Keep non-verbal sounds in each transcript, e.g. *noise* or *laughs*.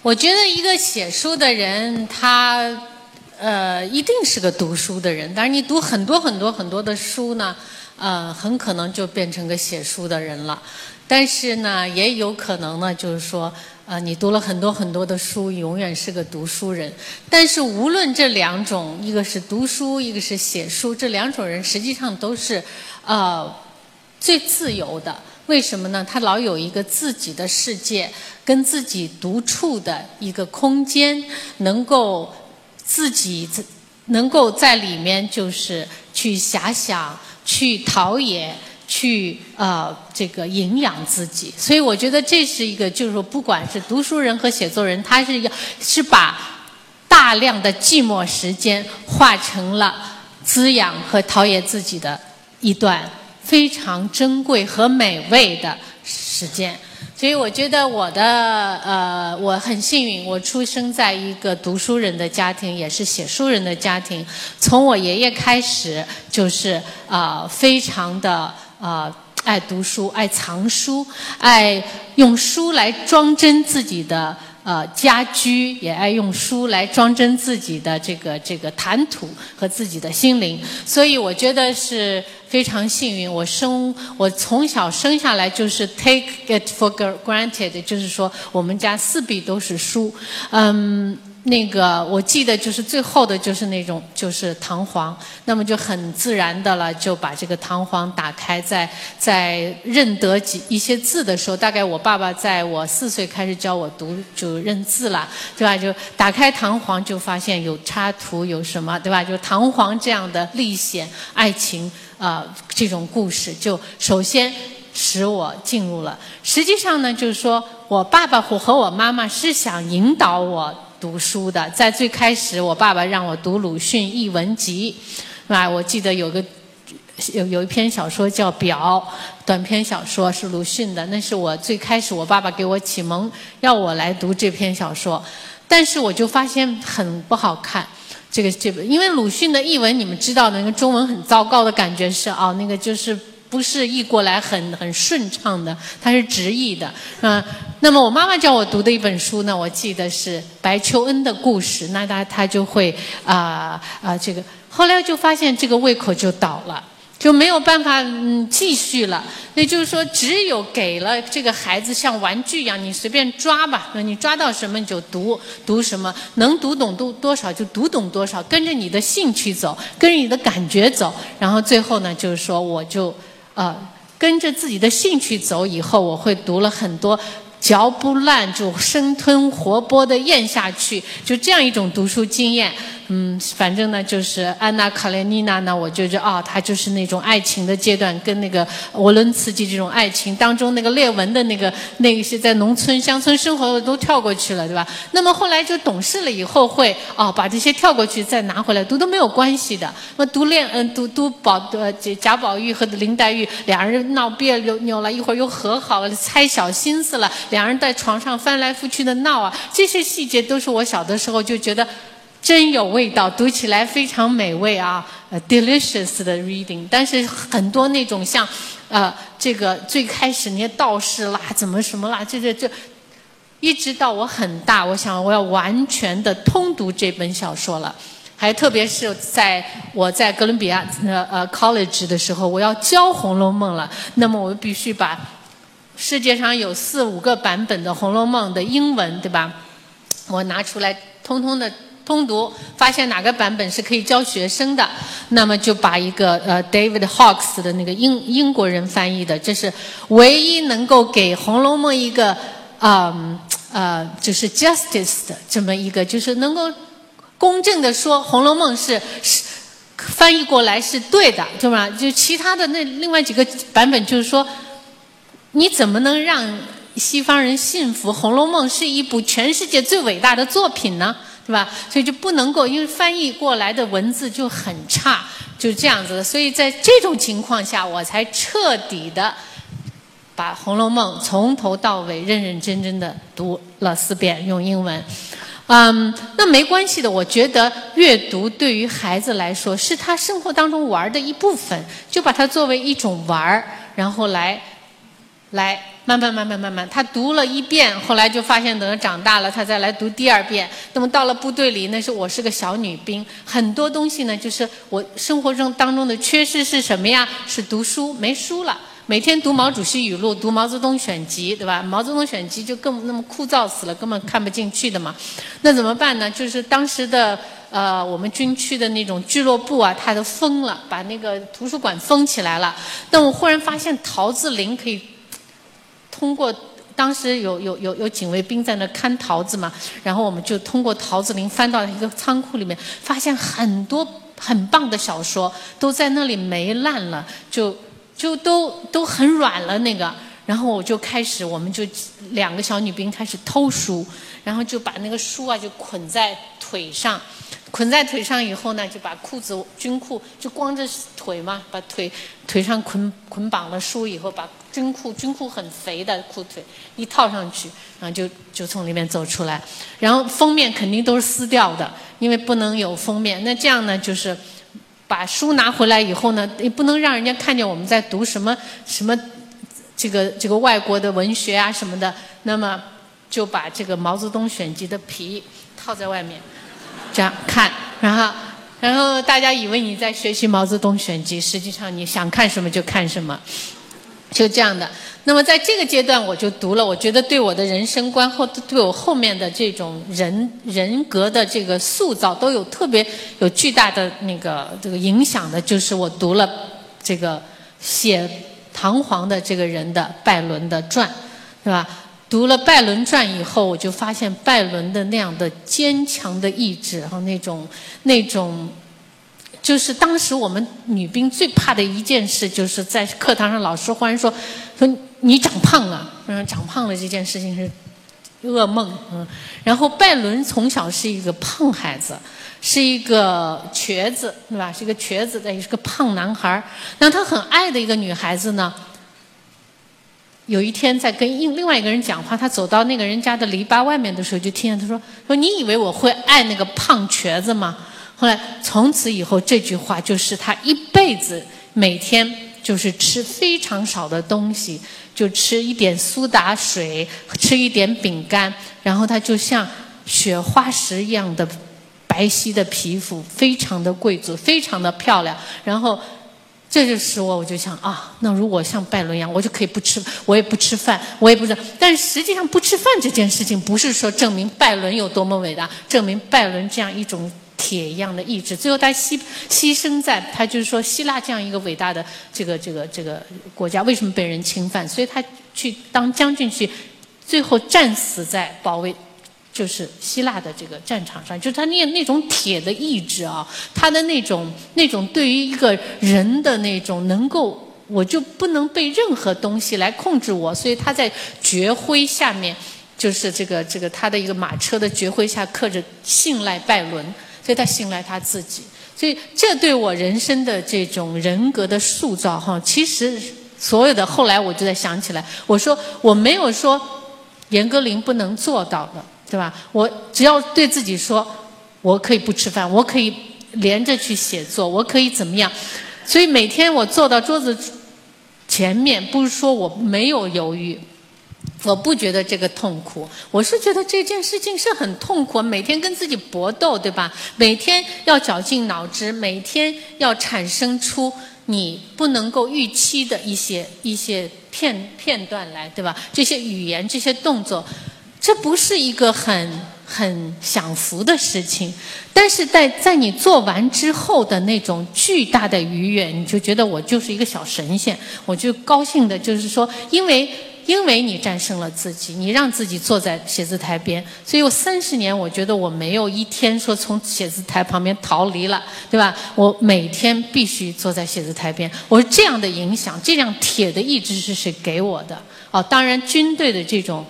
我觉得一个写书的人，他呃一定是个读书的人。但是你读很多很多很多的书呢，呃，很可能就变成个写书的人了。但是呢，也有可能呢，就是说，呃，你读了很多很多的书，永远是个读书人。但是无论这两种，一个是读书，一个是写书，这两种人实际上都是呃最自由的。为什么呢？他老有一个自己的世界，跟自己独处的一个空间，能够自己能够在里面就是去遐想、去陶冶、去呃这个营养自己。所以我觉得这是一个，就是说，不管是读书人和写作人，他是要是把大量的寂寞时间化成了滋养和陶冶自己的一段。非常珍贵和美味的时间，所以我觉得我的呃，我很幸运，我出生在一个读书人的家庭，也是写书人的家庭。从我爷爷开始，就是啊，非常的啊，爱读书，爱藏书，爱用书来装帧自己的。呃，家居也爱用书来装帧自己的这个这个谈吐和自己的心灵，所以我觉得是非常幸运。我生我从小生下来就是 take it for granted，就是说我们家四壁都是书，嗯。那个我记得就是最后的就是那种就是弹簧，那么就很自然的了，就把这个弹簧打开，在在认得几一些字的时候，大概我爸爸在我四岁开始教我读就认字了，对吧？就打开弹簧就发现有插图有什么，对吧？就弹簧这样的历险爱情啊这种故事，就首先使我进入了。实际上呢，就是说我爸爸和和我妈妈是想引导我。读书的，在最开始，我爸爸让我读鲁迅译文集，啊，我记得有个有有一篇小说叫《表》，短篇小说是鲁迅的，那是我最开始我爸爸给我启蒙，要我来读这篇小说，但是我就发现很不好看，这个这本，因为鲁迅的译文你们知道的，那个中文很糟糕的感觉是啊，那个就是。不是译过来很很顺畅的，它是直译的，啊，那么我妈妈叫我读的一本书呢，我记得是白求恩的故事，那他他就会啊啊这个，后来就发现这个胃口就倒了，就没有办法嗯继续了，也就是说，只有给了这个孩子像玩具一样，你随便抓吧，你抓到什么你就读读什么，能读懂多多少就读懂多少，跟着你的兴趣走，跟着你的感觉走，然后最后呢，就是说我就。啊，跟着自己的兴趣走，以后我会读了很多。嚼不烂就生吞活剥的咽下去，就这样一种读书经验。嗯，反正呢，就是安娜卡列尼娜呢，我觉着啊，她就是那种爱情的阶段，跟那个沃伦茨基这种爱情当中那个列文的那个那些在农村乡村生活的都跳过去了，对吧？那么后来就懂事了以后会哦，把这些跳过去再拿回来读都没有关系的。那读恋嗯读读宝呃贾宝玉和林黛玉两人闹别扭了，一会儿又和好了，猜小心思了。两人在床上翻来覆去的闹啊，这些细节都是我小的时候就觉得真有味道，读起来非常美味啊，，delicious 的 reading。但是很多那种像，呃，这个最开始那些道士啦，怎么什么啦，这这这，一直到我很大，我想我要完全的通读这本小说了，还特别是在我在哥伦比亚呃呃 college 的时候，我要教《红楼梦》了，那么我必须把。世界上有四五个版本的《红楼梦》的英文，对吧？我拿出来通通的通读，发现哪个版本是可以教学生的，那么就把一个呃 David Hawkes 的那个英英国人翻译的，这是唯一能够给《红楼梦》一个啊呃就是 justice 的这么一个，就是能够公正的说《红楼梦》是是翻译过来是对的，对吧？就其他的那另外几个版本就是说。你怎么能让西方人信服《红楼梦》是一部全世界最伟大的作品呢？是吧？所以就不能够，因为翻译过来的文字就很差，就这样子的。所以在这种情况下，我才彻底的把《红楼梦》从头到尾认认真真的读了四遍，用英文。嗯，那没关系的。我觉得阅读对于孩子来说是他生活当中玩的一部分，就把它作为一种玩儿，然后来。来慢慢慢慢慢慢，他读了一遍，后来就发现等他长大了，他再来读第二遍。那么到了部队里，那是我是个小女兵，很多东西呢，就是我生活中当中的缺失是什么呀？是读书没书了。每天读毛主席语录，读毛泽东选集，对吧？毛泽东选集就更那么枯燥死了，根本看不进去的嘛。那怎么办呢？就是当时的呃，我们军区的那种俱乐部啊，它都封了，把那个图书馆封起来了。但我忽然发现桃子林可以通过，当时有有有有警卫兵在那看桃子嘛，然后我们就通过桃子林翻到一个仓库里面，发现很多很棒的小说都在那里霉烂了，就。就都都很软了那个，然后我就开始，我们就两个小女兵开始偷书，然后就把那个书啊就捆在腿上，捆在腿上以后呢，就把裤子军裤就光着腿嘛，把腿腿上捆捆绑了书以后，把军裤军裤很肥的裤腿一套上去，然后就就从里面走出来，然后封面肯定都是撕掉的，因为不能有封面，那这样呢就是。把书拿回来以后呢，也不能让人家看见我们在读什么什么这个这个外国的文学啊什么的。那么就把这个毛泽东选集的皮套在外面，这样看，然后然后大家以为你在学习毛泽东选集，实际上你想看什么就看什么，就这样的。那么在这个阶段，我就读了，我觉得对我的人生观或对我后面的这种人人格的这个塑造都有特别有巨大的那个这个影响的，就是我读了这个写唐璜的这个人的拜伦的传，是吧？读了拜伦传以后，我就发现拜伦的那样的坚强的意志和那种那种。就是当时我们女兵最怕的一件事，就是在课堂上老师忽然说说你长胖了，嗯，长胖了这件事情是噩梦，嗯。然后拜伦从小是一个胖孩子，是一个瘸子，对吧？是一个瘸子，也是个胖男孩。那他很爱的一个女孩子呢，有一天在跟另另外一个人讲话，他走到那个人家的篱笆外面的时候，就听见他说说你以为我会爱那个胖瘸子吗？后来，从此以后，这句话就是他一辈子每天就是吃非常少的东西，就吃一点苏打水，吃一点饼干，然后他就像雪花石一样的白皙的皮肤，非常的贵族，非常的漂亮。然后，这就使我我就想啊，那如果像拜伦一样，我就可以不吃，我也不吃饭，我也不知道。但实际上，不吃饭这件事情，不是说证明拜伦有多么伟大，证明拜伦这样一种。铁一样的意志，最后他牺牺牲在，他就是说希腊这样一个伟大的这个这个这个国家为什么被人侵犯？所以他去当将军去，最后战死在保卫就是希腊的这个战场上，就是他那那种铁的意志啊，他的那种那种对于一个人的那种能够，我就不能被任何东西来控制我，所以他在爵徽下面就是这个这个他的一个马车的爵徽下刻着信赖拜伦。所以他信赖他自己，所以这对我人生的这种人格的塑造，哈，其实所有的后来我就在想起来，我说我没有说严歌苓不能做到的，对吧？我只要对自己说，我可以不吃饭，我可以连着去写作，我可以怎么样？所以每天我坐到桌子前面，不是说我没有犹豫。我不觉得这个痛苦，我是觉得这件事情是很痛苦，每天跟自己搏斗，对吧？每天要绞尽脑汁，每天要产生出你不能够预期的一些一些片片段来，对吧？这些语言，这些动作，这不是一个很很享福的事情。但是在在你做完之后的那种巨大的愉悦，你就觉得我就是一个小神仙，我就高兴的，就是说，因为。因为你战胜了自己，你让自己坐在写字台边，所以我三十年，我觉得我没有一天说从写字台旁边逃离了，对吧？我每天必须坐在写字台边。我是这样的影响，这样铁的意志是谁给我的？哦，当然军队的这种。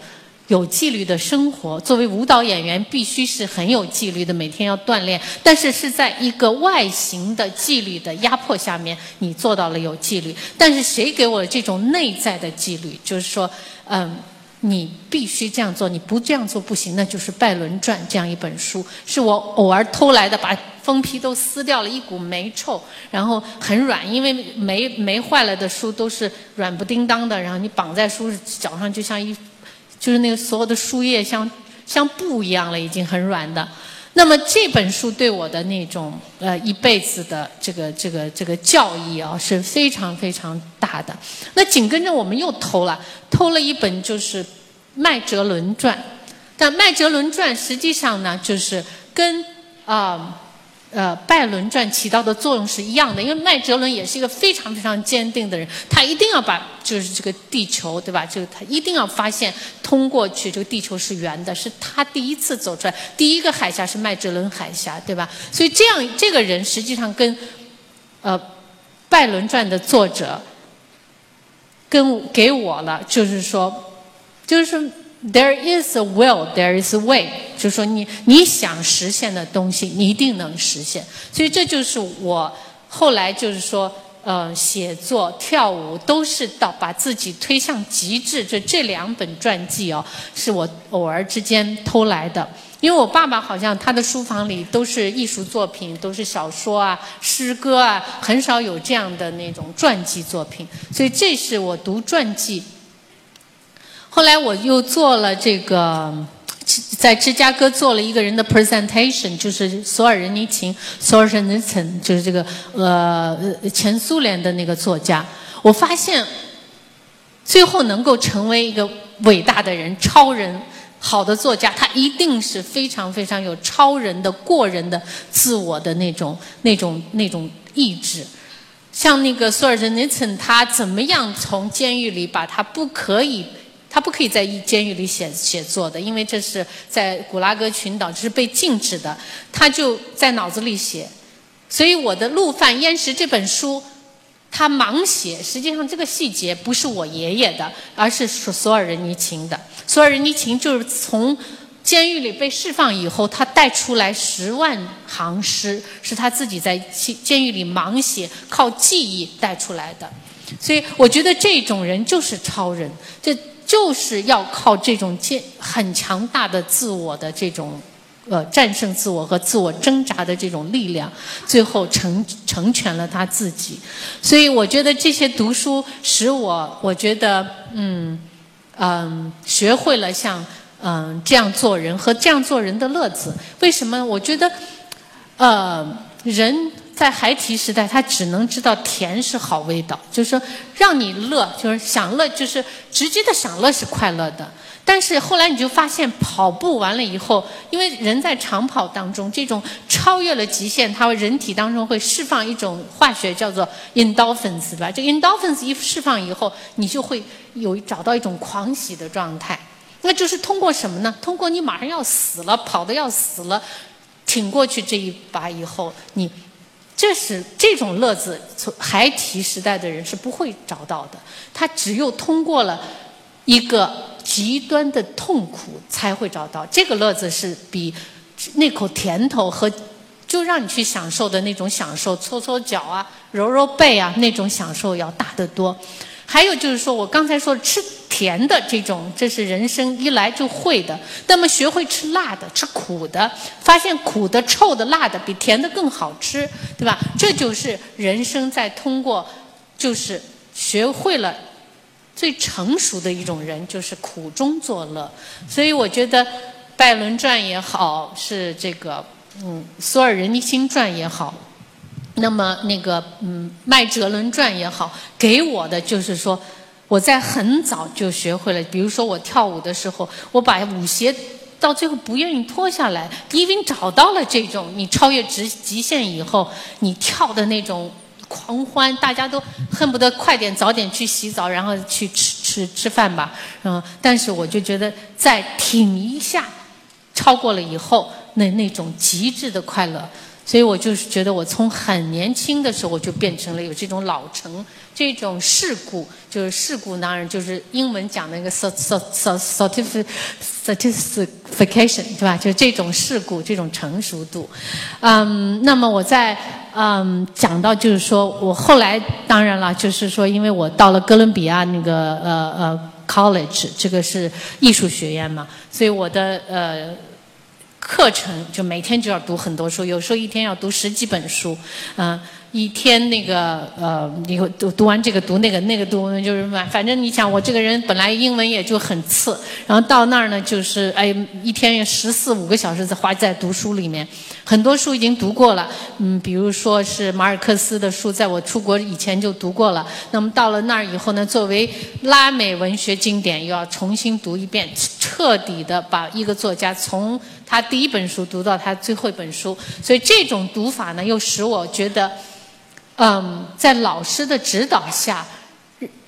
有纪律的生活，作为舞蹈演员，必须是很有纪律的，每天要锻炼。但是是在一个外形的纪律的压迫下面，你做到了有纪律。但是谁给我这种内在的纪律？就是说，嗯，你必须这样做，你不这样做不行。那就是《拜伦传》这样一本书，是我偶尔偷来的，把封皮都撕掉了，一股霉臭，然后很软，因为霉霉坏了的书都是软不叮当的，然后你绑在书脚上，就像一，*laughs* 就是那个所有的书页像像布一样了，已经很软的。那么这本书对我的那种呃一辈子的这个这个这个教义啊是非常非常大的。那紧跟着我们又偷了偷了一本就是《麦哲伦传》，但《麦哲伦传》实际上呢就是跟啊。呃拜伦传起到的作用是一样的，因为麦哲伦也是一个非常非常坚定的人，他一定要把就是这个地球，对吧？就他一定要发现通过去这个地球是圆的，是他第一次走出来，第一个海峡是麦哲伦海峡，对吧？所以这样这个人实际上跟呃拜伦传的作者跟给我了，就是说，就是说。There is a will, there is a way，就是说你你想实现的东西，你一定能实现。所以这就是我后来就是说，呃，写作、跳舞都是到把自己推向极致。这这两本传记哦，是我偶尔之间偷来的。因为我爸爸好像他的书房里都是艺术作品，都是小说啊、诗歌啊，很少有这样的那种传记作品。所以这是我读传记。后来我又做了这个，在芝加哥做了一个人的 presentation，就是索尔仁尼琴 s o l z h e n i t n 就是这个呃前苏联的那个作家。我发现，最后能够成为一个伟大的人、超人、好的作家，他一定是非常非常有超人的、过人的自我的那种、那种、那种意志。像那个索尔仁尼琴，他怎么样从监狱里把他不可以。他不可以在监狱里写写作的，因为这是在古拉格群岛，这是被禁止的。他就在脑子里写，所以我的《陆犯焉识》这本书，他盲写。实际上这个细节不是我爷爷的，而是索索尔仁尼琴的。索尔仁尼琴就是从监狱里被释放以后，他带出来十万行诗，是他自己在监狱里盲写，靠记忆带出来的。所以我觉得这种人就是超人。这。就是要靠这种坚很强大的自我的这种，呃，战胜自我和自我挣扎的这种力量，最后成成全了他自己。所以我觉得这些读书使我，我觉得，嗯，嗯，学会了像嗯这样做人和这样做人的乐子。为什么？我觉得，呃，人。在孩提时代，他只能知道甜是好味道，就是说让你乐，就是享乐，就是直接的享乐是快乐的。但是后来你就发现，跑步完了以后，因为人在长跑当中，这种超越了极限，它人体当中会释放一种化学叫做 endorphins，吧？这 endorphins 一释放以后，你就会有找到一种狂喜的状态。那就是通过什么呢？通过你马上要死了，跑的要死了，挺过去这一把以后，你。这是这种乐子，从孩提时代的人是不会找到的。他只有通过了一个极端的痛苦，才会找到这个乐子，是比那口甜头和就让你去享受的那种享受，搓搓脚啊、揉揉背啊那种享受要大得多。还有就是说，我刚才说吃甜的这种，这是人生一来就会的。那么学会吃辣的、吃苦的，发现苦的、臭的、辣的比甜的更好吃，对吧？这就是人生在通过，就是学会了最成熟的一种人，就是苦中作乐。所以我觉得《拜伦传》也好，是这个嗯《索尔仁尼辛传》也好。那么那个嗯，《麦哲伦传》也好，给我的就是说，我在很早就学会了。比如说我跳舞的时候，我把舞鞋到最后不愿意脱下来，因为找到了这种你超越极极限以后，你跳的那种狂欢，大家都恨不得快点早点去洗澡，然后去吃吃吃饭吧。嗯，但是我就觉得再挺一下，超过了以后，那那种极致的快乐。所以我就是觉得，我从很年轻的时候我就变成了有这种老成、这种世故，就是世故男人，就是英文讲那个 certification，对吧？就这种世故、这种成熟度。嗯，那么我在嗯讲到就是说我后来当然了，就是说因为我到了哥伦比亚那个呃呃。college，这个是艺术学院嘛，所以我的呃课程就每天就要读很多书，有时候一天要读十几本书，嗯。一天那个呃，你读读完这个读那个那个读，就是反反正你想我这个人本来英文也就很次，然后到那儿呢就是哎一天十四五个小时在花在读书里面，很多书已经读过了，嗯，比如说是马尔克斯的书，在我出国以前就读过了。那么到了那儿以后呢，作为拉美文学经典，又要重新读一遍，彻底的把一个作家从他第一本书读到他最后一本书，所以这种读法呢，又使我觉得。嗯，在老师的指导下，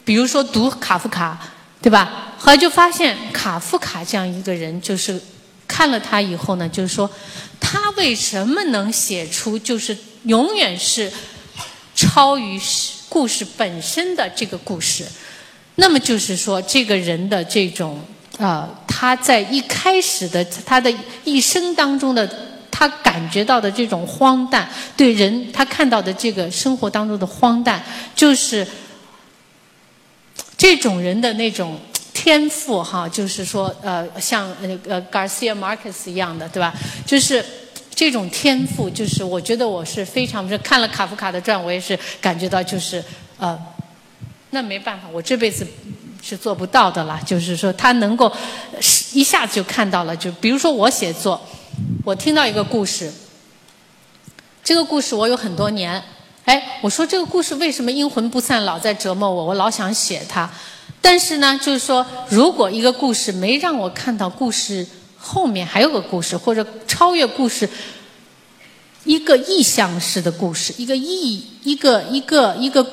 比如说读卡夫卡，对吧？后来就发现卡夫卡这样一个人，就是看了他以后呢，就是说他为什么能写出就是永远是超于故事本身的这个故事？那么就是说这个人的这种啊，他在一开始的他的一生当中的。他感觉到的这种荒诞，对人他看到的这个生活当中的荒诞，就是这种人的那种天赋哈，就是说呃，像那个 Garcia Marquez 一样的，对吧？就是这种天赋，就是我觉得我是非常是看了卡夫卡的传，我也是感觉到就是呃，那没办法，我这辈子是做不到的啦。就是说他能够一下子就看到了，就比如说我写作。我听到一个故事，这个故事我有很多年，哎，我说这个故事为什么阴魂不散，老在折磨我？我老想写它，但是呢，就是说，如果一个故事没让我看到故事后面还有个故事，或者超越故事，一个意象式的故事，一个意，一个一个一个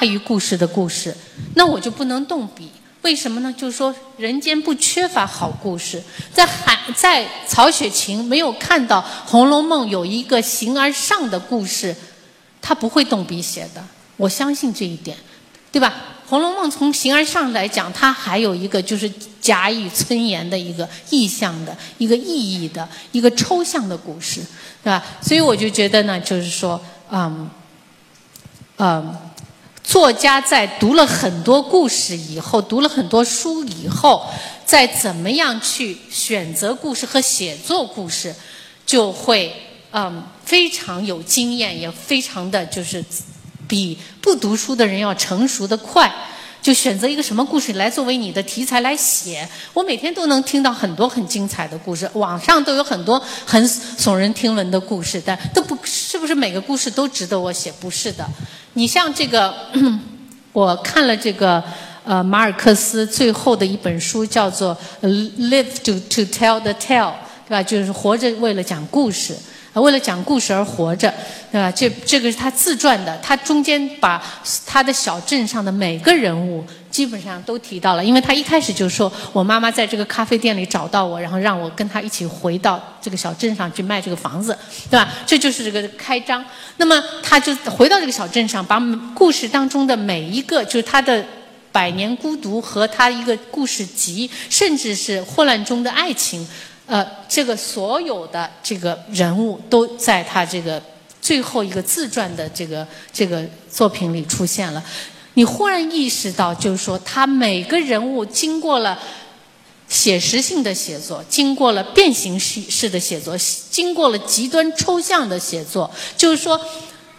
大于故事的故事，那我就不能动笔。为什么呢？就是说，人间不缺乏好故事。在海，在曹雪芹没有看到《红楼梦》有一个形而上的故事，他不会动笔写的。我相信这一点，对吧？《红楼梦》从形而上来讲，它还有一个就是假以村言的一个意象的一个意义的一个抽象的故事，对吧？所以我就觉得呢，就是说，嗯，嗯。作家在读了很多故事以后，读了很多书以后，再怎么样去选择故事和写作故事，就会嗯非常有经验，也非常的就是比不读书的人要成熟的快。就选择一个什么故事来作为你的题材来写。我每天都能听到很多很精彩的故事，网上都有很多很耸人听闻的故事，但都不是不是每个故事都值得我写？不是的。你像这个，*clears throat* 我看了这个呃马尔克斯最后的一本书，叫做《Live to to Tell the Tale》，对吧？就是活着为了讲故事。为了讲故事而活着，对吧？这这个是他自传的，他中间把他的小镇上的每个人物基本上都提到了，因为他一开始就说我妈妈在这个咖啡店里找到我，然后让我跟他一起回到这个小镇上去卖这个房子，对吧？这就是这个开张。那么他就回到这个小镇上，把故事当中的每一个，就是他的百年孤独和他一个故事集，甚至是混乱中的爱情。呃，这个所有的这个人物都在他这个最后一个自传的这个这个作品里出现了。你忽然意识到，就是说，他每个人物经过了写实性的写作，经过了变形式式的写作，经过了极端抽象的写作。就是说，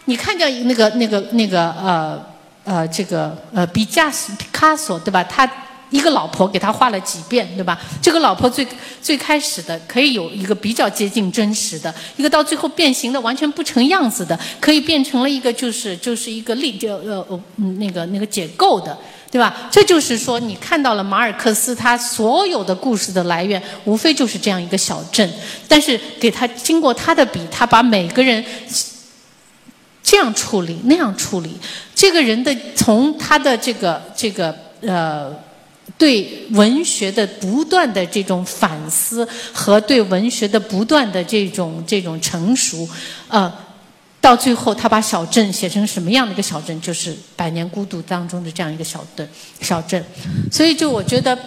你看见那个那个那个呃呃这个呃毕加索毕卡索对吧？他。一个老婆给他画了几遍，对吧？这个老婆最最开始的可以有一个比较接近真实的，一个到最后变形的完全不成样子的，可以变成了一个就是就是一个立就呃呃那个那个解构的，对吧？这就是说你看到了马尔克斯他所有的故事的来源，无非就是这样一个小镇，但是给他经过他的笔，他把每个人这样处理那样处理，这个人的从他的这个这个呃。对文学的不断的这种反思和对文学的不断的这种这种成熟，呃，到最后他把小镇写成什么样的一个小镇？就是《百年孤独》当中的这样一个小镇。小镇，所以就我觉得，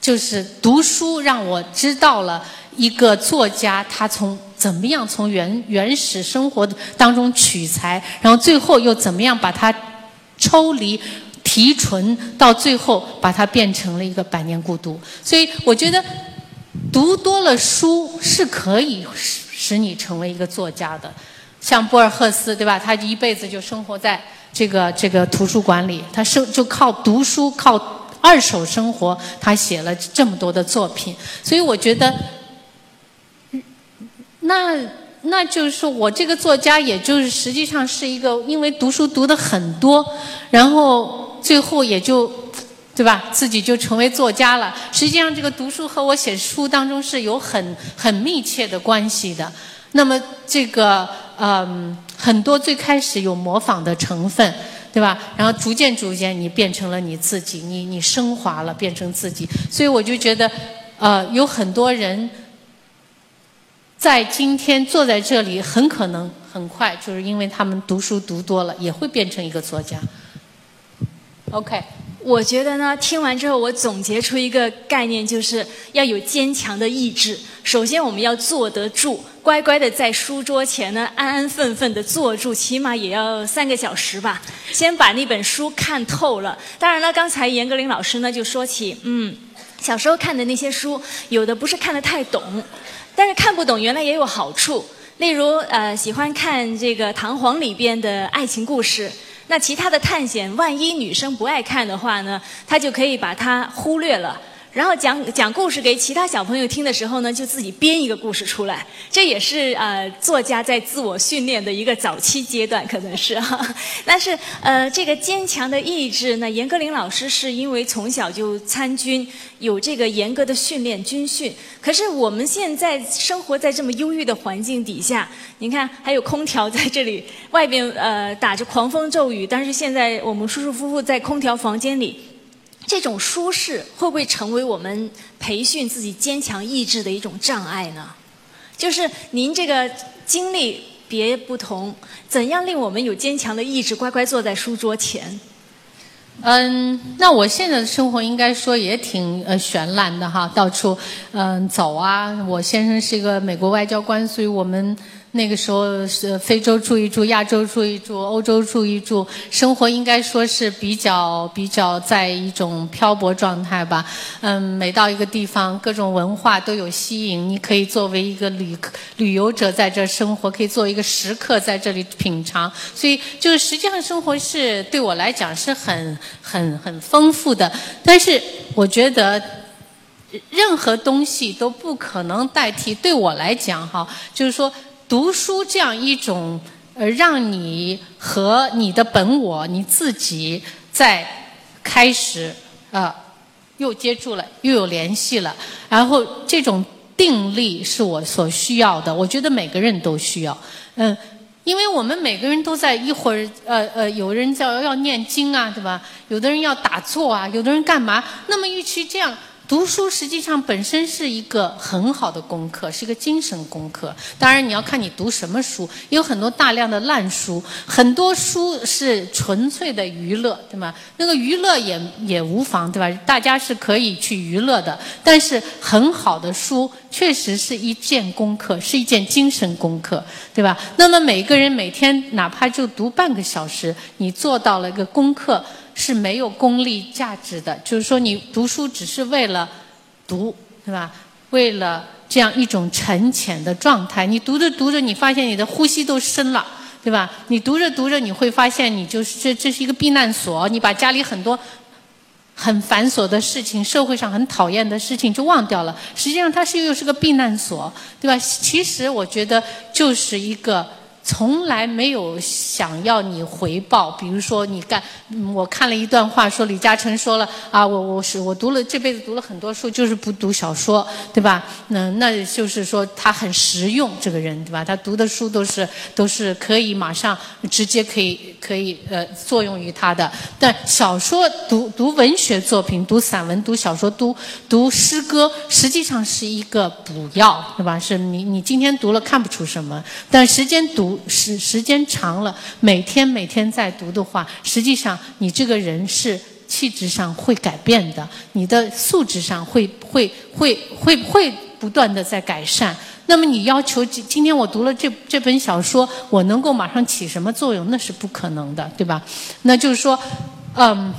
就是读书让我知道了一个作家他从怎么样从原原始生活当中取材，然后最后又怎么样把它抽离。提纯，到最后把它变成了一个百年孤独。所以我觉得，读多了书是可以使使你成为一个作家的。像博尔赫斯，对吧？他一辈子就生活在这个这个图书馆里，他生就靠读书，靠二手生活，他写了这么多的作品。所以我觉得，那那就是说我这个作家，也就是实际上是一个因为读书读的很多，然后最后也就对吧，自己就成为作家了。实际上，这个读书和我写书当中是有很很密切的关系的。那么这个。嗯，很多最开始有模仿的成分，对吧？然后逐渐逐渐，你变成了你自己，你你升华了，变成自己。所以我就觉得，呃，有很多人在今天坐在这里，很可能很快就是因为他们读书读多了，也会变成一个作家。OK。我觉得呢，听完之后我总结出一个概念，就是要有坚强的意志。首先，我们要坐得住，乖乖的在书桌前呢，安安分分的坐住，起码也要三个小时吧。先把那本书看透了。当然了，刚才严歌苓老师呢就说起，嗯，小时候看的那些书，有的不是看得太懂，但是看不懂原来也有好处。例如，呃，喜欢看这个《唐皇》里边的爱情故事。那其他的探险，万一女生不爱看的话呢，她就可以把它忽略了。然后讲讲故事给其他小朋友听的时候呢，就自己编一个故事出来。这也是呃作家在自我训练的一个早期阶段，可能是哈。*laughs* 但是呃这个坚强的意志，呢严歌苓老师是因为从小就参军，有这个严格的训练军训。可是我们现在生活在这么忧郁的环境底下，您看还有空调在这里，外边呃打着狂风骤雨，但是现在我们舒舒服服在空调房间里。这种舒适会不会成为我们培训自己坚强意志的一种障碍呢？就是您这个经历别不同，怎样令我们有坚强的意志，乖乖坐在书桌前？嗯，那我现在的生活应该说也挺呃绚烂的哈，到处嗯走啊。我先生是一个美国外交官，所以我们。那个时候是非洲住一住，亚洲住一住，欧洲住一住，生活应该说是比较比较在一种漂泊状态吧。嗯，每到一个地方，各种文化都有吸引，你可以作为一个旅、旅游者在这生活，可以做一个食客在这里品尝。所以，就是实际上生活是对我来讲是很很很丰富的。但是，我觉得任何东西都不可能代替对我来讲哈，就是说。读书这样一种，呃，让你和你的本我你自己在开始，呃，又接触了，又有联系了，然后这种定力是我所需要的。我觉得每个人都需要，嗯，因为我们每个人都在一会儿，呃呃，有人叫要念经啊，对吧？有的人要打坐啊，有的人干嘛？那么与其这样。读书实际上本身是一个很好的功课，是一个精神功课。当然，你要看你读什么书，有很多大量的烂书，很多书是纯粹的娱乐，对吗？那个娱乐也也无妨，对吧？大家是可以去娱乐的。但是很好的书确实是一件功课，是一件精神功课，对吧？那么每个人每天哪怕就读半个小时，你做到了一个功课。是没有功利价值的，就是说你读书只是为了读，对吧？为了这样一种沉潜的状态，你读着读着，你发现你的呼吸都深了，对吧？你读着读着，你会发现你就是这这是一个避难所，你把家里很多很繁琐的事情、社会上很讨厌的事情就忘掉了。实际上，它是又是个避难所，对吧？其实我觉得就是一个。从来没有想要你回报，比如说你干，我看了一段话，说李嘉诚说了啊，我我是我读了这辈子读了很多书，就是不读小说，对吧？那那就是说他很实用，这个人对吧？他读的书都是都是可以马上直接可以可以呃作用于他的。但小说读读文学作品，读散文，读小说，读读诗歌，实际上是一个补药，对吧？是你你今天读了看不出什么，但时间读时时间长了，每天每天在读的话，实际上你这个人是气质上会改变的，你的素质上会会会会会不断的在改善。那么你要求今今天我读了这这本小说，我能够马上起什么作用？那是不可能的，对吧？那就是说，嗯，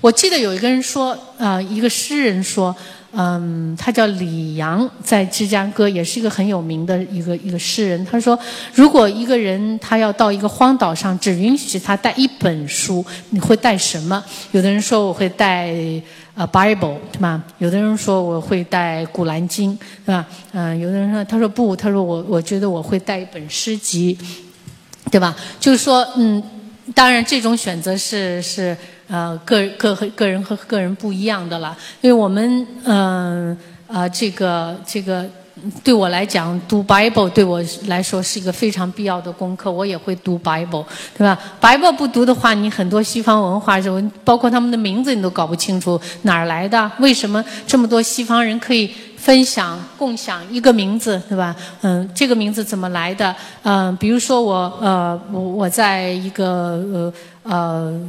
我记得有一个人说，呃，一个诗人说，嗯，他叫李阳，在芝加哥也是一个很有名的一个一个诗人。他说，如果一个人他要到一个荒岛上，只允许他带一本书，你会带什么？有的人说我会带呃 Bible，对吧？有的人说我会带古兰经，对吧？嗯，有的人说他说不，他说我我觉得我会带一本诗集，对吧？就是说，嗯，当然这种选择是是。呃，个个个人和个人不一样的了，因为我们嗯啊这个这个对我来讲读 Bible 对我来说是一个非常必要的功课，我也会读 Bible，对吧？Bible 不读的话，你很多西方文化，就包括他们的名字你都搞不清楚哪儿来的，为什么这么多西方人可以分享共享一个名字，对吧？嗯，这个名字怎么来的？嗯，比如说我呃我我在一个呃呃。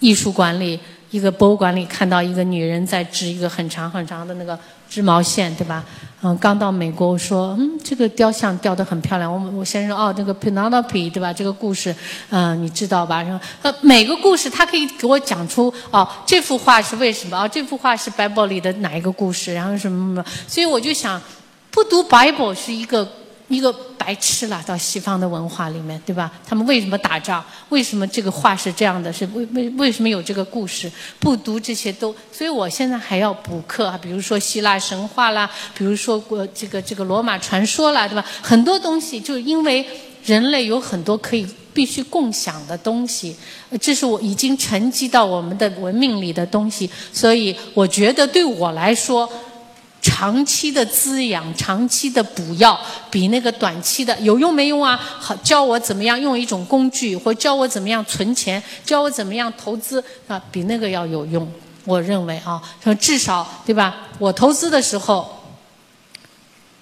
艺术馆里，一个博物馆里看到一个女人在织一个很长很长的那个织毛线，对吧？嗯，刚到美国，我说，嗯，这个雕像雕得很漂亮。我我先生，哦，那个 Penelope，对吧？这个故事，嗯，你知道吧？然后，呃，每个故事他可以给我讲出，哦，这幅画是为什么？哦，这幅画是 Bible 里的哪一个故事？然后什么什么？所以我就想，不读 Bible 是一个。一个白痴了，到西方的文化里面，对吧？他们为什么打仗？为什么这个话是这样的？是为为为什么有这个故事？不读这些都，所以我现在还要补课啊，比如说希腊神话啦，比如说过这个这个罗马传说啦，对吧？很多东西就是因为人类有很多可以必须共享的东西，这是我已经沉积到我们的文明里的东西，所以我觉得对我来说。长期的滋养，长期的补药，比那个短期的有用没用啊？好，教我怎么样用一种工具，或教我怎么样存钱，教我怎么样投资啊？比那个要有用。我认为啊，说至少对吧？我投资的时候，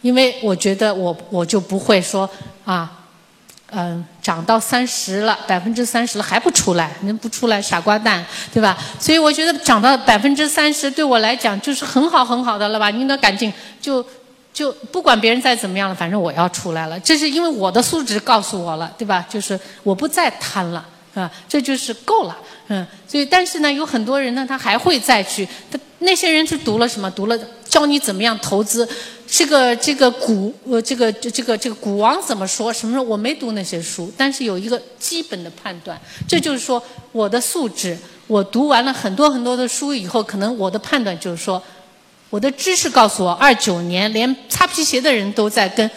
因为我觉得我我就不会说啊。嗯，涨到三十了，百分之三十了还不出来，那不出来傻瓜蛋，对吧？所以我觉得涨到百分之三十对我来讲就是很好很好的了吧？你得赶紧就就不管别人再怎么样了，反正我要出来了。这是因为我的素质告诉我了，对吧？就是我不再贪了，啊，这就是够了，嗯。所以但是呢，有很多人呢，他还会再去。他那些人是读了什么？读了教你怎么样投资。这个这个股呃这个这个这个股王怎么说？什么时候我没读那些书，但是有一个基本的判断，这就是说我的素质。我读完了很多很多的书以后，可能我的判断就是说，我的知识告诉我，二九年连擦皮鞋的人都在跟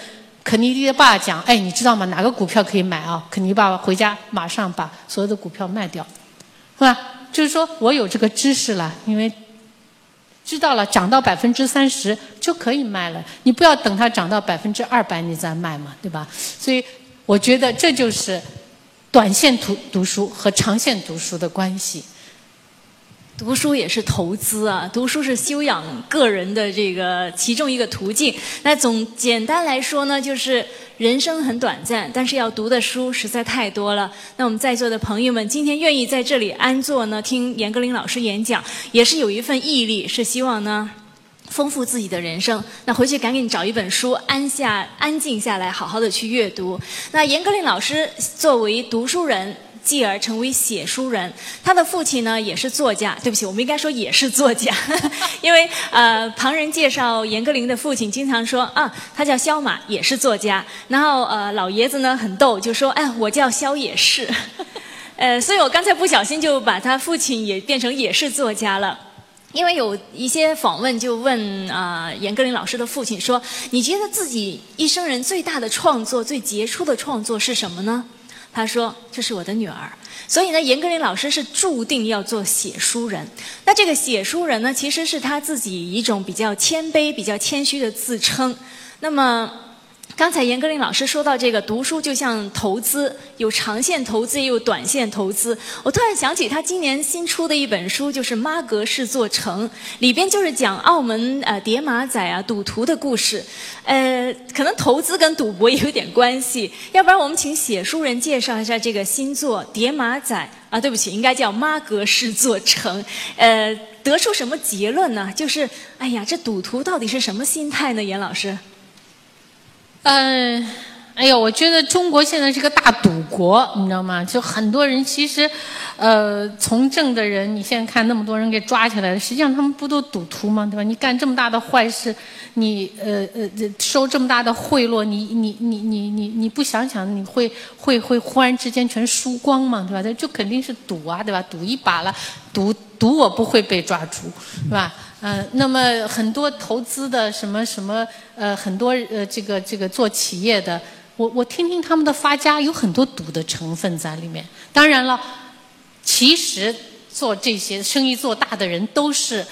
肯尼迪的爸讲，哎，你知道吗？哪个股票可以买啊？肯尼迪爸爸回家马上把所有的股票卖掉，是吧？就是说我有这个知识了，因为。知道了，涨到百分之三十就可以卖了。你不要等它涨到百分之二百你再卖嘛，对吧？所以我觉得这就是短线读读书和长线读书的关系。读书也是投资啊，读书是修养个人的这个其中一个途径。那总简单来说呢，就是人生很短暂，但是要读的书实在太多了。那我们在座的朋友们，今天愿意在这里安坐呢，听严歌苓老师演讲，也是有一份毅力，是希望呢丰富自己的人生。那回去赶紧找一本书，安下安静下来，好好的去阅读。那严歌苓老师作为读书人。继而成为写书人，他的父亲呢也是作家。对不起，我们应该说也是作家，*laughs* 因为呃，旁人介绍严歌苓的父亲经常说啊，他叫萧马，也是作家。然后呃，老爷子呢很逗，就说哎，我叫萧也是。*laughs* 呃，所以我刚才不小心就把他父亲也变成也是作家了，因为有一些访问就问啊，严歌苓老师的父亲说，你觉得自己一生人最大的创作、最杰出的创作是什么呢？他说：“这是我的女儿，所以呢，严歌苓老师是注定要做写书人。那这个写书人呢，其实是他自己一种比较谦卑、比较谦虚的自称。那么。”刚才严歌苓老师说到这个读书就像投资，有长线投资也有短线投资。我突然想起他今年新出的一本书，就是《妈阁是座城》，里边就是讲澳门呃叠马仔啊赌徒的故事。呃，可能投资跟赌博也有点关系。要不然我们请写书人介绍一下这个新作《叠马仔》啊，对不起，应该叫《妈阁是座城》。呃，得出什么结论呢？就是哎呀，这赌徒到底是什么心态呢？严老师。嗯，哎呀，我觉得中国现在是个大赌国，你知道吗？就很多人其实，呃，从政的人，你现在看那么多人给抓起来了，实际上他们不都赌徒吗？对吧？你干这么大的坏事，你呃呃收这么大的贿赂，你你你你你你不想想，你会会会忽然之间全输光吗？对吧？这就肯定是赌啊，对吧？赌一把了，赌赌我不会被抓住，是吧？那么很多投资的什么什么呃，很多呃这个这个做企业的。我我听听他们的发家有很多赌的成分在里面。当然了，其实做这些生意做大的人都是。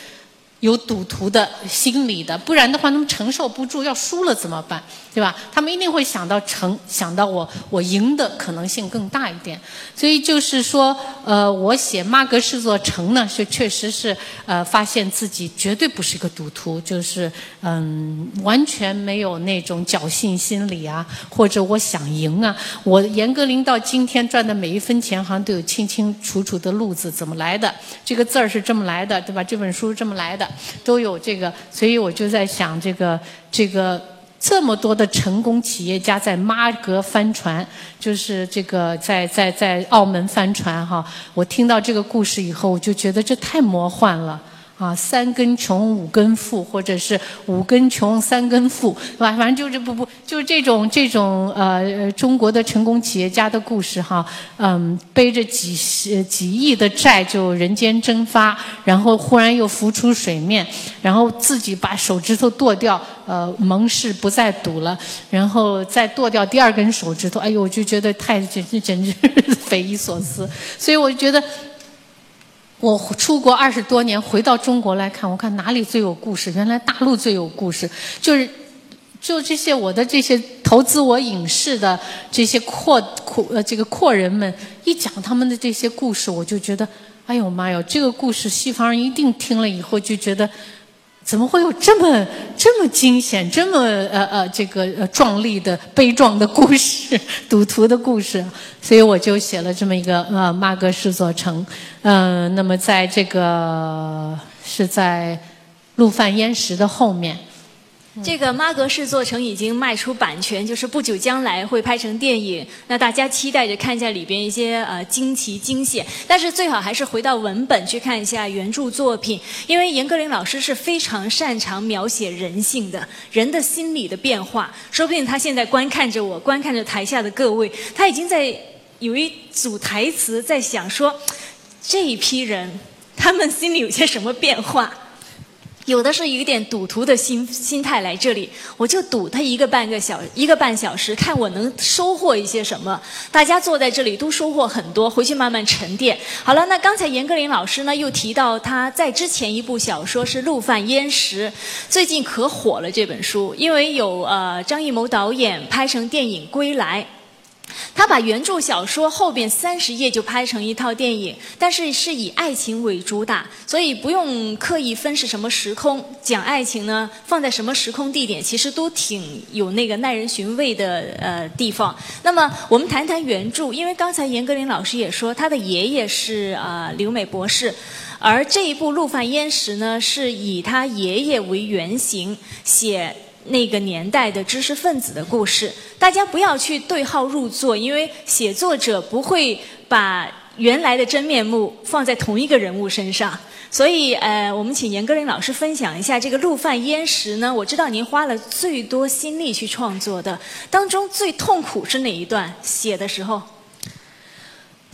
有赌徒的心理的，不然的话他们承受不住，要输了怎么办？对吧？他们一定会想到成，想到我我赢的可能性更大一点。所以就是说，呃，我写马格士做成呢，是确实是呃，发现自己绝对不是一个赌徒，就是嗯，完全没有那种侥幸心理啊，或者我想赢啊。我严歌苓到今天赚的每一分钱，好像都有清清楚楚的路子，怎么来的？这个字儿是这么来的，对吧？这本书是这么来的。都有这个，所以我就在想，这个这个这么多的成功企业家在妈格帆船，就是这个在在在澳门帆船哈。我听到这个故事以后，我就觉得这太魔幻了。啊，三根穷五根富，或者是五根穷三根富，是吧？反正就是不不，就是这种这种呃中国的成功企业家的故事哈，嗯，背着几十几亿的债就人间蒸发，然后忽然又浮出水面，然后自己把手指头剁掉，呃，盟誓不再赌了，然后再剁掉第二根手指头，哎呦，我就觉得太简直简直 *laughs* 匪夷所思，所以我就觉得。我出国二十多年，回到中国来看，我看哪里最有故事？原来大陆最有故事，就是就这些我的这些投资我影视的这些阔阔呃这个阔人们一讲他们的这些故事，我就觉得，哎呦妈哟，这个故事西方人一定听了以后就觉得。怎么会有这么这么惊险、这么呃呃这个壮丽的悲壮的故事、*laughs* 赌徒的故事？所以我就写了这么一个呃马格士座城，嗯，那么在这个是在陆犯焉识的后面。这个妈格式做成已经卖出版权，就是不久将来会拍成电影。那大家期待着看一下里边一些呃惊奇惊险，但是最好还是回到文本去看一下原著作品，因为严歌苓老师是非常擅长描写人性的人的心理的变化。说不定他现在观看着我，观看着台下的各位，他已经在有一组台词在想说，这一批人他们心里有些什么变化。有的是有点赌徒的心心态来这里，我就赌他一个半个小一个半小时，看我能收获一些什么。大家坐在这里都收获很多，回去慢慢沉淀。好了，那刚才严歌苓老师呢又提到他在之前一部小说是《陆犯焉识》，最近可火了这本书，因为有呃张艺谋导演拍成电影《归来》。他把原著小说后边三十页就拍成一套电影，但是是以爱情为主打，所以不用刻意分是什么时空讲爱情呢？放在什么时空地点，其实都挺有那个耐人寻味的呃地方。那么我们谈谈原著，因为刚才严歌苓老师也说，他的爷爷是啊留美博士，而这一部《陆犯焉识》呢，是以他爷爷为原型写。那个年代的知识分子的故事，大家不要去对号入座，因为写作者不会把原来的真面目放在同一个人物身上。所以，呃，我们请严歌苓老师分享一下这个《陆犯焉识》呢？我知道您花了最多心力去创作的，当中最痛苦是哪一段写的时候？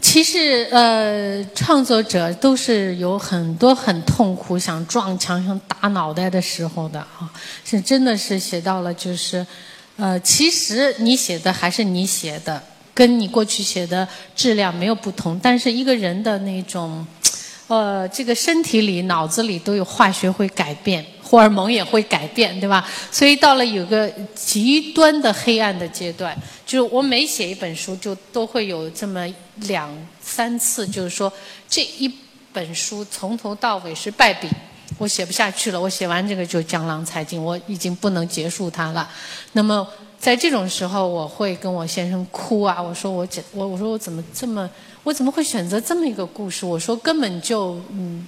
其实，呃，创作者都是有很多很痛苦、想撞墙、想打脑袋的时候的啊。是真的是写到了，就是，呃，其实你写的还是你写的，跟你过去写的质量没有不同。但是一个人的那种，呃，这个身体里、脑子里都有化学会改变。荷尔蒙也会改变，对吧？所以到了有个极端的黑暗的阶段，就是我每写一本书，就都会有这么两三次，就是说这一本书从头到尾是败笔，我写不下去了，我写完这个就江郎才尽，我已经不能结束它了。那么在这种时候，我会跟我先生哭啊，我说我怎我我说我怎么这么我怎么会选择这么一个故事？我说根本就嗯。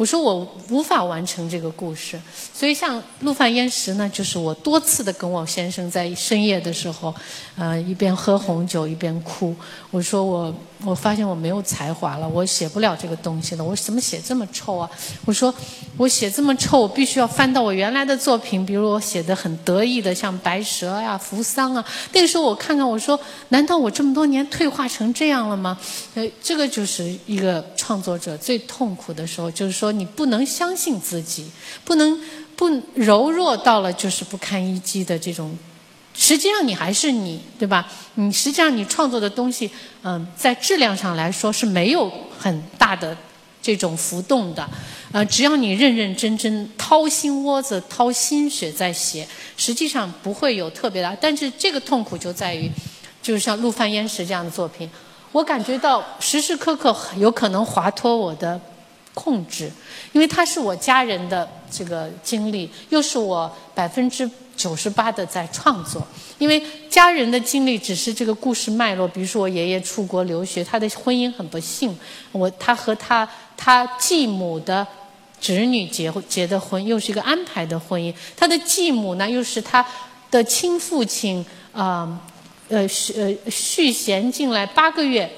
我说我无法完成这个故事。所以像《陆犯焉识》呢，就是我多次的跟我先生在深夜的时候，呃，一边喝红酒一边哭。我说我我发现我没有才华了，我写不了这个东西了。我怎么写这么臭啊？我说我写这么臭，我必须要翻到我原来的作品，比如我写的很得意的，像《白蛇》呀、《扶桑》啊。那个时候我看看，我说难道我这么多年退化成这样了吗？呃，这个就是一个创作者最痛苦的时候，就是说你不能相信自己，不能不柔弱到了就是不堪一击的这种。实际上你还是你，对吧？你实际上你创作的东西，嗯，在质量上来说是没有很大的这种浮动的。呃，只要你认认真真掏心窝子、掏心血在写，实际上不会有特别大。但是这个痛苦就在于，就是像《陆犯焉识》这样的作品，我感觉到时时刻刻有可能滑脱我的控制，因为它是我家人的这个经历，又是我百分之。九十八的在创作，因为家人的经历只是这个故事脉络。比如说，我爷爷出国留学，他的婚姻很不幸。我他和他他继母的侄女结婚结的婚，又是一个安排的婚姻。他的继母呢，又是他的亲父亲啊呃续呃续弦进来八个月。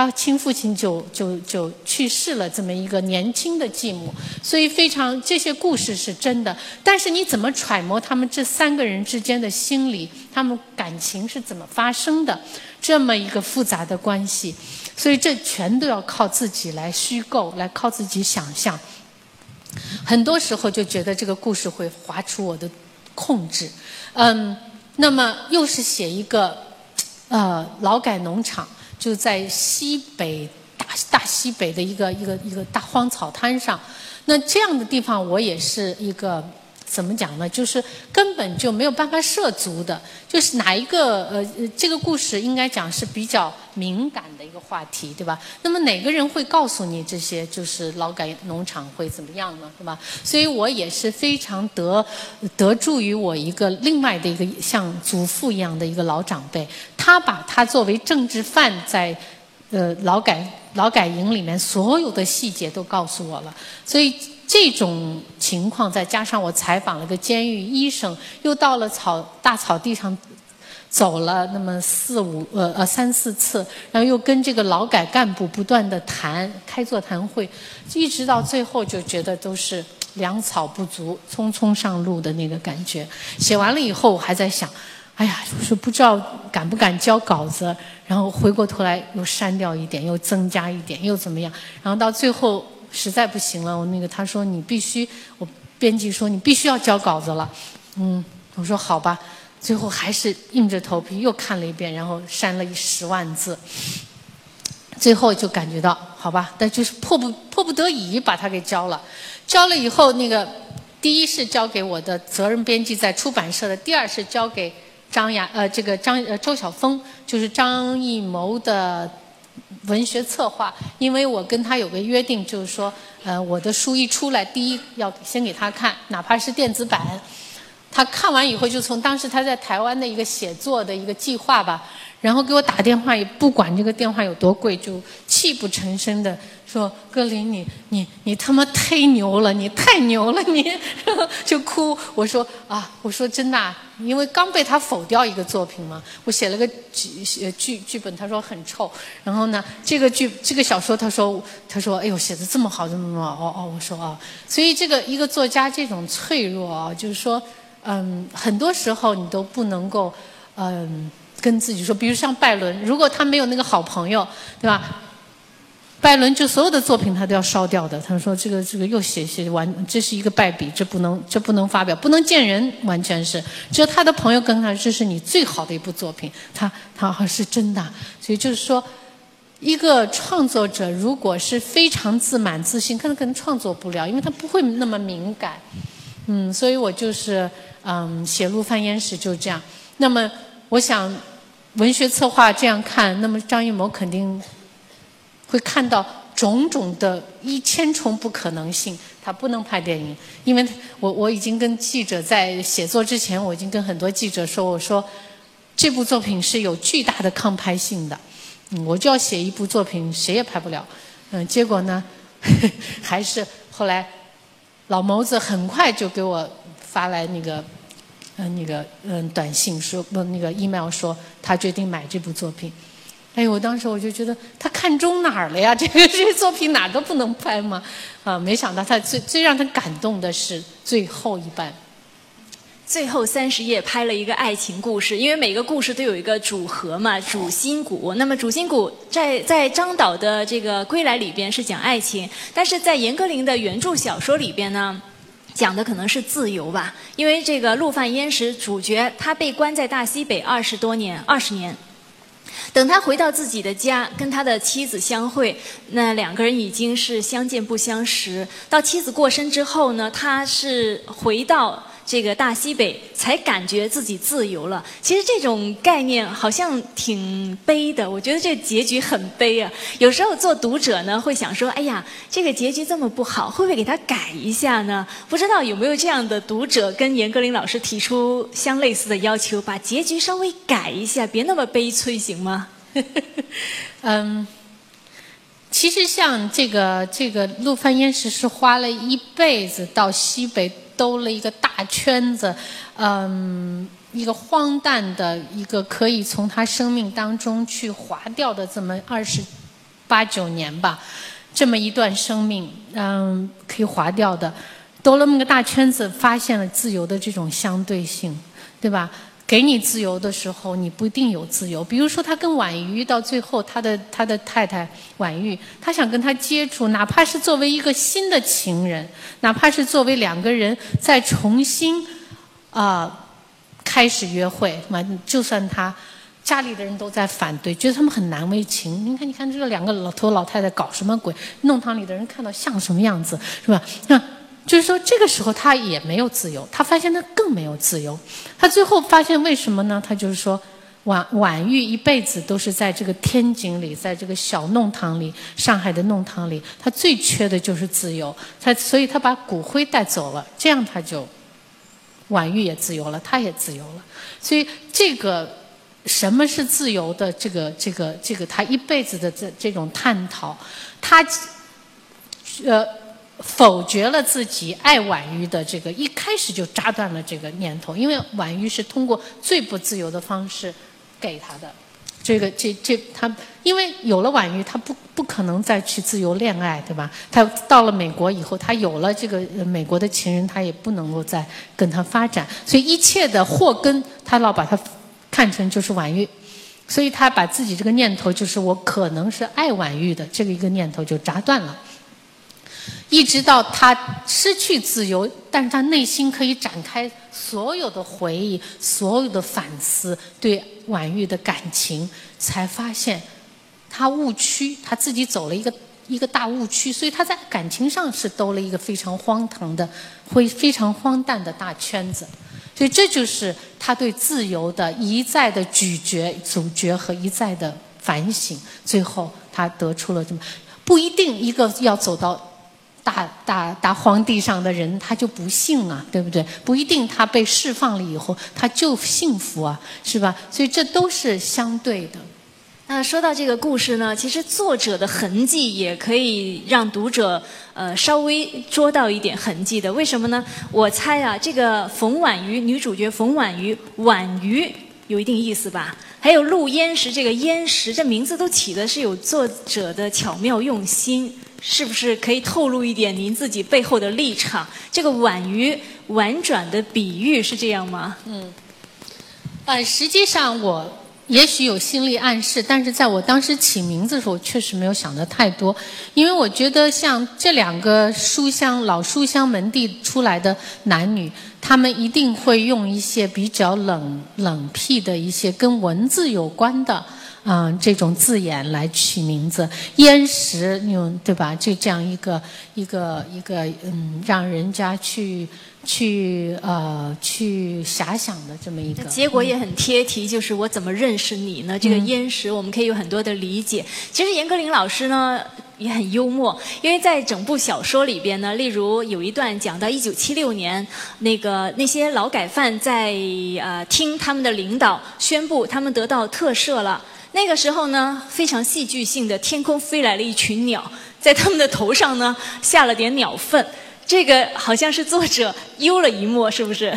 他亲父亲就就就去世了，这么一个年轻的继母，所以非常这些故事是真的。但是你怎么揣摩他们这三个人之间的心理，他们感情是怎么发生的，这么一个复杂的关系，所以这全都要靠自己来虚构，来靠自己想象。很多时候就觉得这个故事会划出我的控制，嗯，那么又是写一个呃劳改农场。就在西北大大西北的一个一个一个大荒草滩上，那这样的地方我也是一个怎么讲呢？就是根本就没有办法涉足的。就是哪一个呃这个故事应该讲是比较敏感的一个话题，对吧？那么哪个人会告诉你这些？就是劳改农场会怎么样呢？对吧？所以我也是非常得得助于我一个另外的一个像祖父一样的一个老长辈。他把他作为政治犯在，呃劳改劳改营里面所有的细节都告诉我了，所以这种情况再加上我采访了个监狱医生，又到了草大草地上走了那么四五呃呃三四次，然后又跟这个劳改干部不断的谈开座谈会，一直到最后就觉得都是粮草不足，匆匆上路的那个感觉。写完了以后，我还在想。哎呀，就是不知道敢不敢交稿子，然后回过头来又删掉一点，又增加一点，又怎么样？然后到最后实在不行了，我那个他说你必须，我编辑说你必须要交稿子了。嗯，我说好吧，最后还是硬着头皮又看了一遍，然后删了一十万字。最后就感觉到好吧，但就是迫不迫不得已把它给交了。交了以后，那个第一是交给我的责任编辑在出版社的，第二是交给。张雅呃，这个张呃周晓峰就是张艺谋的文学策划，因为我跟他有个约定，就是说，呃，我的书一出来，第一要先给他看，哪怕是电子版。他看完以后，就从当时他在台湾的一个写作的一个计划吧。然后给我打电话，也不管这个电话有多贵，就泣不成声的说：“格林，你你你他妈太牛了，你太牛了，你！”然后就哭。我说：“啊，我说真的，因为刚被他否掉一个作品嘛，我写了个剧剧剧本，他说很臭。然后呢，这个剧这个小说，他说他说，哎呦，写的这么好，这么好，哦哦，我说啊，所以这个一个作家这种脆弱啊，就是说，嗯，很多时候你都不能够，嗯。”跟自己说，比如像拜伦，如果他没有那个好朋友，对吧？拜伦就所有的作品他都要烧掉的。他说这个这个又写写完，这是一个败笔，这不能这不能发表，不能见人，完全是。只有他的朋友跟他，这是你最好的一部作品，他他好像是真的。所以就是说，一个创作者如果是非常自满自信，可能可能创作不了，因为他不会那么敏感。嗯，所以我就是嗯写《陆犯焉时》就这样。那么我想。文学策划这样看，那么张艺谋肯定会看到种种的一千重不可能性，他不能拍电影，因为我我已经跟记者在写作之前，我已经跟很多记者说，我说这部作品是有巨大的抗拍性的，嗯，我就要写一部作品，谁也拍不了，嗯，结果呢，*laughs* 还是。后来老谋子很快就给我发来那个。嗯，那个嗯，短信说不，那个 email 说他决定买这部作品。哎，我当时我就觉得他看中哪儿了呀？*laughs* 这个这些作品哪都不能拍吗？啊，没想到他最最让他感动的是最后一半，最后三十页拍了一个爱情故事，因为每个故事都有一个主核嘛，主心骨。那么主心骨在在张导的这个《归来》里边是讲爱情，但是在严歌苓的原著小说里边呢？讲的可能是自由吧，因为这个陆犯焉识主角他被关在大西北二十多年，二十年，等他回到自己的家，跟他的妻子相会，那两个人已经是相见不相识。到妻子过身之后呢，他是回到。这个大西北才感觉自己自由了。其实这种概念好像挺悲的，我觉得这结局很悲啊。有时候做读者呢，会想说：“哎呀，这个结局这么不好，会不会给他改一下呢？”不知道有没有这样的读者跟严歌苓老师提出相类似的要求，把结局稍微改一下，别那么悲催，行吗？*laughs* 嗯，其实像这个这个陆犯焉识是花了一辈子到西北。兜了一个大圈子，嗯，一个荒诞的一个可以从他生命当中去划掉的这么二十八九年吧，这么一段生命，嗯，可以划掉的，兜了那么个大圈子，发现了自由的这种相对性，对吧？给你自由的时候，你不一定有自由。比如说，他跟婉瑜到最后，他的他的太太婉玉，他想跟他接触，哪怕是作为一个新的情人，哪怕是作为两个人再重新啊开始约会，嘛，就算他家里的人都在反对，觉得他们很难为情。你看，你看这两个老头老太太搞什么鬼？弄堂里的人看到像什么样子，是吧？那。*laughs* 就是说，这个时候他也没有自由，他发现他更没有自由。他最后发现为什么呢？他就是说，婉婉玉一辈子都是在这个天井里，在这个小弄堂里，上海的弄堂里，他最缺的就是自由。他所以，他把骨灰带走了，这样他就婉玉也自由了，他也自由了。所以，这个什么是自由的？这个这个这个，他一辈子的这这种探讨，他呃。否决了自己爱婉瑜的这个，一开始就扎断了这个念头，因为婉瑜是通过最不自由的方式给他的，这个这这他，因为有了婉瑜，他不不可能再去自由恋爱，对吧？他到了美国以后，他有了这个美国的情人，他也不能够再跟他发展，所以一切的祸根，他老把他看成就是婉瑜，所以他把自己这个念头，就是我可能是爱婉瑜的这个一个念头就扎断了。一直到他失去自由，但是他内心可以展开所有的回忆、所有的反思，对婉玉的感情，才发现他误区，他自己走了一个一个大误区，所以他在感情上是兜了一个非常荒唐的、会非常荒诞的大圈子，所以这就是他对自由的一再的咀嚼、咀嚼和一再的反省，最后他得出了这么不一定一个要走到。大大大荒地上的人，他就不幸啊，对不对？不一定他被释放了以后，他就幸福啊，是吧？所以这都是相对的。那说到这个故事呢，其实作者的痕迹也可以让读者呃稍微捉到一点痕迹的。为什么呢？我猜啊，这个冯婉瑜女主角冯婉瑜，婉瑜有一定意思吧？还有陆焉识这个焉识，这名字都起的是有作者的巧妙用心。是不是可以透露一点您自己背后的立场？这个婉瑜婉转的比喻是这样吗？嗯，呃，实际上我也许有心理暗示，但是在我当时起名字的时候，确实没有想的太多，因为我觉得像这两个书香老书香门第出来的男女，他们一定会用一些比较冷冷僻的一些跟文字有关的。啊，这种字眼来取名字，焉识用对吧？就这样一个一个一个嗯，让人家去去呃去遐想的这么一个。结果也很贴题，就是我怎么认识你呢？这个焉识，我们可以有很多的理解。其实严歌苓老师呢也很幽默，因为在整部小说里边呢，例如有一段讲到一九七六年，那个那些劳改犯在呃听他们的领导宣布他们得到特赦了。那个时候呢，非常戏剧性的，天空飞来了一群鸟，在他们的头上呢下了点鸟粪。这个好像是作者幽了一默，是不是？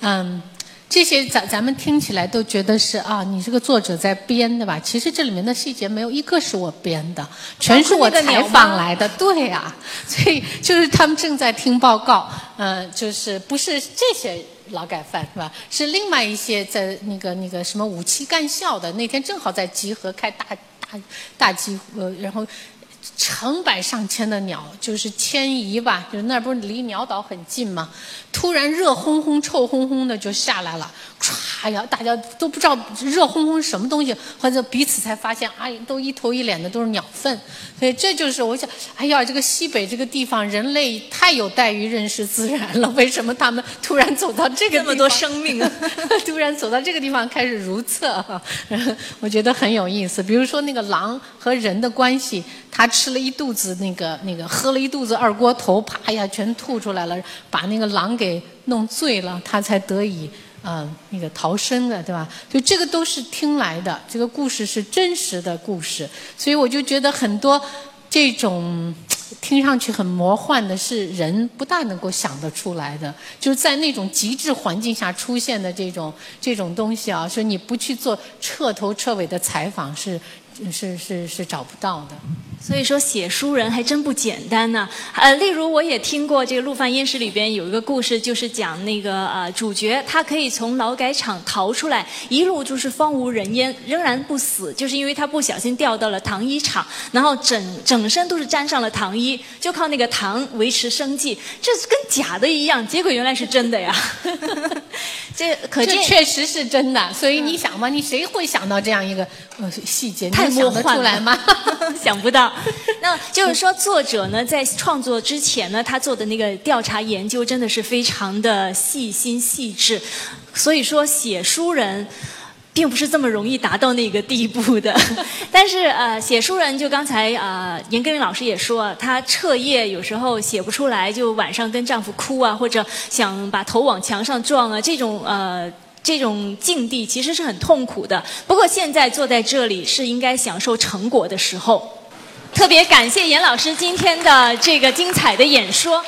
嗯。这些咱咱们听起来都觉得是啊，你这个作者在编的吧？其实这里面的细节没有一个是我编的，全是我采访来的。对呀，所以就是他们正在听报告，嗯，就是不是这些劳改犯是吧？是另外一些在那个那个什么五七干校的，那天正好在集合开大大大集合，然后。成百上千的鸟就是迁移吧，就那不是离鸟岛很近吗？突然热烘烘、臭烘烘的就下来了，唰呀，大家都不知道热烘烘什么东西，或者彼此才发现，哎，都一头一脸的都是鸟粪。所以这就是我想，哎呀，这个西北这个地方，人类太有待于认识自然了。为什么他们突然走到这个这么多生命啊？*laughs* 突然走到这个地方开始如厕，我觉得很有意思。比如说那个狼和人的关系。他吃了一肚子那个那个，喝了一肚子二锅头，啪呀，全吐出来了，把那个狼给弄醉了，他才得以呃那个逃生的，对吧？所以这个都是听来的，这个故事是真实的故事，所以我就觉得很多这种听上去很魔幻的，是人不大能够想得出来的，就是在那种极致环境下出现的这种这种东西啊，说你不去做彻头彻尾的采访，是是是是找不到的。所以说写书人还真不简单呢。呃，例如我也听过这个《陆犯焉识》里边有一个故事，就是讲那个呃主角他可以从劳改场逃出来，一路就是荒无人烟，仍然不死，就是因为他不小心掉到了糖衣厂，然后整整身都是沾上了糖衣，就靠那个糖维持生计。这跟假的一样，结果原来是真的呀。*laughs* 这可见确实是真的。所以你想嘛，你谁会想到这样一个呃细节？太想得出来吗？*laughs* 想不到。*laughs* 那就是说，作者呢在创作之前呢，他做的那个调查研究真的是非常的细心细致。所以说，写书人并不是这么容易达到那个地步的。*laughs* 但是呃，写书人就刚才呃严根云老师也说，她彻夜有时候写不出来，就晚上跟丈夫哭啊，或者想把头往墙上撞啊，这种呃这种境地其实是很痛苦的。不过现在坐在这里是应该享受成果的时候。特别感谢严老师今天的这个精彩的演说。